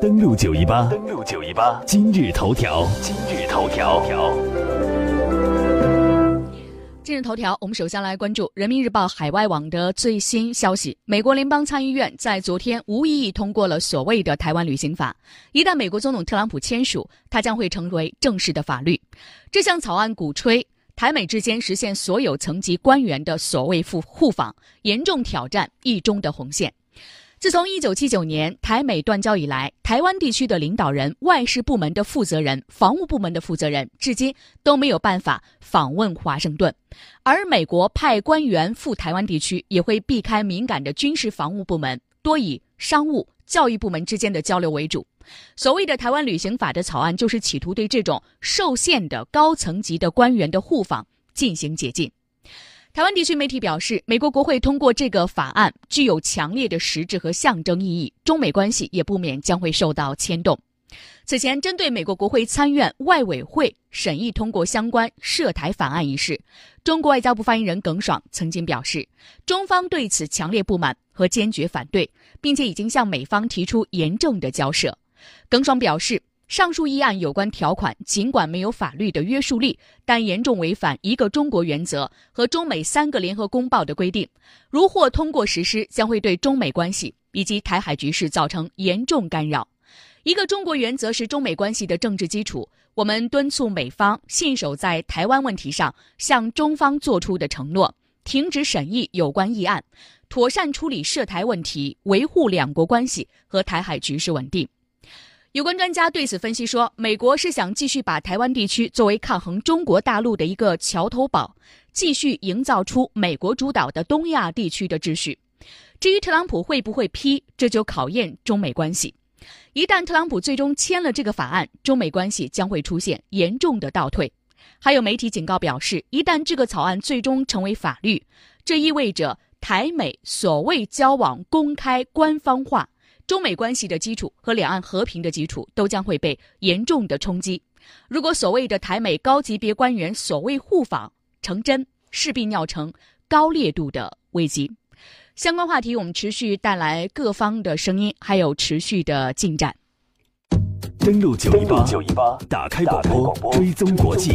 登录九一八，登录九一八，今日头条，今日头条。今日头条，我们首先来关注人民日报海外网的最新消息：美国联邦参议院在昨天无异议通过了所谓的台湾旅行法，一旦美国总统特朗普签署，它将会成为正式的法律。这项草案鼓吹台美之间实现所有层级官员的所谓互互访，严重挑战一中的红线。自从一九七九年台美断交以来，台湾地区的领导人、外事部门的负责人、防务部门的负责人，至今都没有办法访问华盛顿。而美国派官员赴台湾地区，也会避开敏感的军事防务部门，多以商务、教育部门之间的交流为主。所谓的台湾旅行法的草案，就是企图对这种受限的高层级的官员的互访进行解禁。台湾地区媒体表示，美国国会通过这个法案具有强烈的实质和象征意义，中美关系也不免将会受到牵动。此前，针对美国国会参院外委会审议通过相关涉台法案一事，中国外交部发言人耿爽曾经表示，中方对此强烈不满和坚决反对，并且已经向美方提出严正的交涉。耿爽表示。上述议案有关条款尽管没有法律的约束力，但严重违反一个中国原则和中美三个联合公报的规定。如获通过实施，将会对中美关系以及台海局势造成严重干扰。一个中国原则是中美关系的政治基础。我们敦促美方信守在台湾问题上向中方作出的承诺，停止审议有关议案，妥善处理涉台问题，维护两国关系和台海局势稳定。有关专家对此分析说，美国是想继续把台湾地区作为抗衡中国大陆的一个桥头堡，继续营造出美国主导的东亚地区的秩序。至于特朗普会不会批，这就考验中美关系。一旦特朗普最终签了这个法案，中美关系将会出现严重的倒退。还有媒体警告表示，一旦这个草案最终成为法律，这意味着台美所谓交往公开官方化。中美关系的基础和两岸和平的基础都将会被严重的冲击。如果所谓的台美高级别官员所谓互访成真，势必酿成高烈度的危机。相关话题我们持续带来各方的声音，还有持续的进展。登录九一八，打开广播，追踪国际。